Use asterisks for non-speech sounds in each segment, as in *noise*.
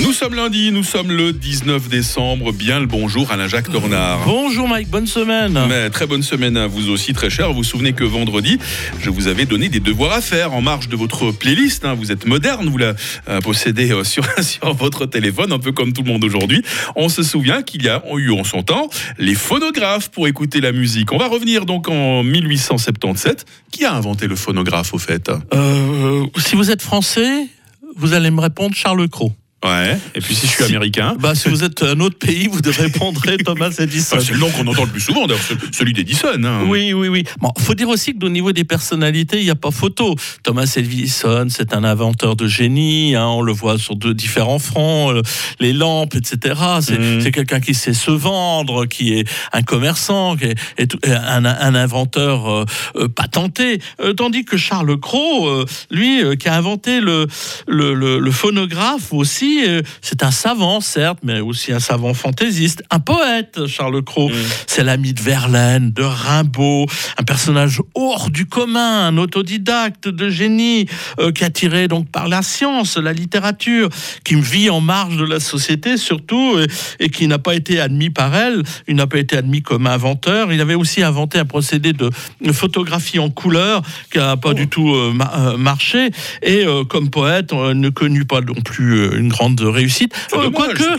Nous sommes lundi, nous sommes le 19 décembre. Bien le bonjour Alain-Jacques Tornard. Bonjour Mike, bonne semaine. Mais très bonne semaine à vous aussi, très cher. Vous vous souvenez que vendredi, je vous avais donné des devoirs à faire en marge de votre playlist. hein. Vous êtes moderne, vous la euh, possédez euh, *laughs* sur, sur votre téléphone, un peu comme tout le monde aujourd'hui. On se souvient qu'il y a eu en son temps les phonographes pour écouter la musique. On va revenir donc en 1877. Qui a inventé le phonographe au fait? Euh, si vous êtes français, vous allez me répondre Charles Cros. Ouais. Et puis si je suis américain. Bah, si vous êtes un autre pays, vous répondrez *laughs* Thomas Edison. C'est le nom qu'on entend le plus souvent, d'ailleurs, ce- celui d'Edison. hein. Oui, oui, oui. Bon, faut dire aussi que au niveau des personnalités, il n'y a pas photo. Thomas Edison, c'est un inventeur de génie. hein, on le voit sur deux différents fronts, euh, les lampes, etc. C'est Mhm. c'est quelqu'un qui sait se vendre, qui est un commerçant, qui est, un, un inventeur euh, euh, patenté. Tandis que Charles Cros, lui, qui a inventé le, le, le- le phonographe aussi, euh, c'est un savant, certes, mais aussi un savant fantaisiste, un poète, Charles Cros. Mhm. C'est l'ami de Verlaine, de Rimbaud, un personnage hors du commun, un autodidacte de génie euh, qui attiré donc par la science, la littérature, qui vit en marge de la société surtout et, et qui n'a pas été admis par elle. Il n'a pas été admis comme inventeur. Il avait aussi inventé un procédé de photographie en couleur qui n'a pas du tout euh, ma- marché. Et euh, comme poète, on ne connut pas non plus une grande réussite. C'est Euh, Quoique, hein.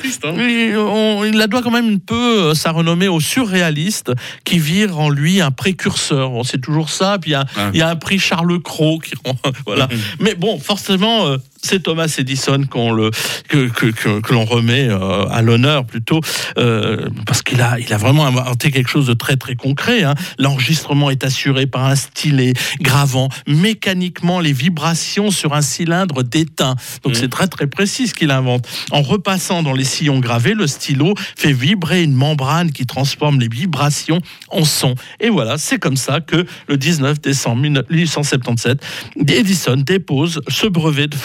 on- il la doit quand même un peu euh, sa renommée aux surréalistes qui virent en lui un précurseur. Bon, c'est toujours ça. Puis il y a, Ah. il y a un prix Charles Cros qui *laughs* voilà. Mhm. Mais bon, forcément. C'est Thomas Edison qu'on le que, que, que- que l'on remet euh, à l'honneur plutôt euh, parce qu'il a il a vraiment inventé quelque chose de très très concret. hein. L'enregistrement est assuré par un stylet gravant mécaniquement les vibrations sur un cylindre d'étain. Donc c'est très très précis ce qu'il invente. En repassant dans les sillons gravés, le stylo fait vibrer une membrane qui transforme les vibrations en son. Et voilà, c'est comme ça que le 19 décembre 1877, Edison dépose ce brevet de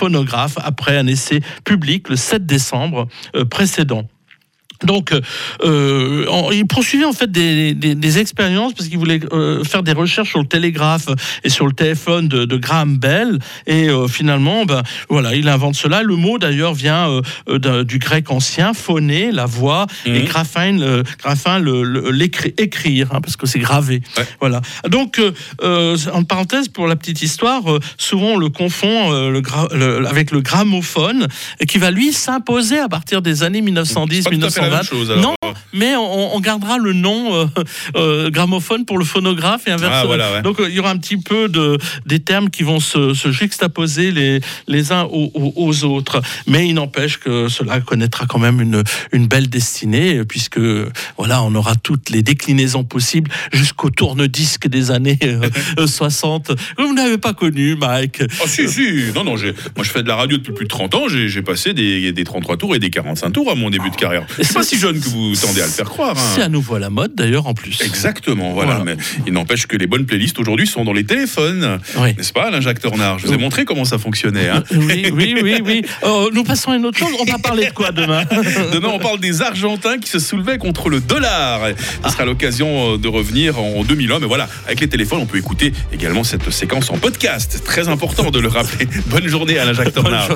après un essai public le 7 décembre euh, précédent. Donc, euh, euh, en- il poursuivait en fait des, des- des expériences parce qu'il voulait euh, faire des recherches sur le télégraphe et sur le téléphone de, de Graham Bell. Et euh, finalement, ben, voilà, il invente cela. Le mot d'ailleurs vient du grec ancien, phoné, la voix, et Mhm. graphin, le, graphin, le- le- l'écri- écrire, hein, parce que c'est gravé. Ouais. Voilà. Donc, en parenthèse, pour la petite histoire, souvent on le confond le gra- le- avec le gramophone, et qui va lui s'imposer à partir des années C'est 1910, pas tout à fait la même 1920. chose, alors. Non, mais on, on gardera le nom euh, euh, gramophone pour le phonographe et inversement. Ah, voilà, ouais. Donc euh, il y aura un petit peu de, des termes qui vont se, se juxtaposer les, les uns aux, aux- autres. Mais il n'empêche que cela connaîtra quand même une, une belle destinée, euh, puisque voilà, on aura toutes les déclinaisons possibles jusqu'au tourne-disque des années euh, *laughs* euh, 60. que Vous n'avez pas connu, Mike. Ah si, si, non, non, moi je fais de la radio depuis plus de 30 ans, j'ai j'ai passé des, des 33 tours et des 45 tours à mon début de carrière. Pas si jeune que vous tendez à le faire croire. hein. C'est à nouveau à la mode d'ailleurs en plus. Exactement, voilà. Voilà. Mais il n'empêche que les bonnes playlists aujourd'hui sont dans les téléphones. Oui. N'est-ce pas, Alain Jacques Tornard? Je vous ai montré comment ça fonctionnait. hein. Oui, oui, oui, oui. Euh, *laughs* nous passons à une autre chose. On va parler de quoi demain? Demain, on parle des Argentins qui se soulevaient contre le dollar. Ce sera l'occasion euh, de revenir en 2001. Mais voilà, avec les téléphones, on peut écouter également cette séquence en podcast. C'est très important de le rappeler. Bonne journée, Alain Jacques Bonne Tornard. journée.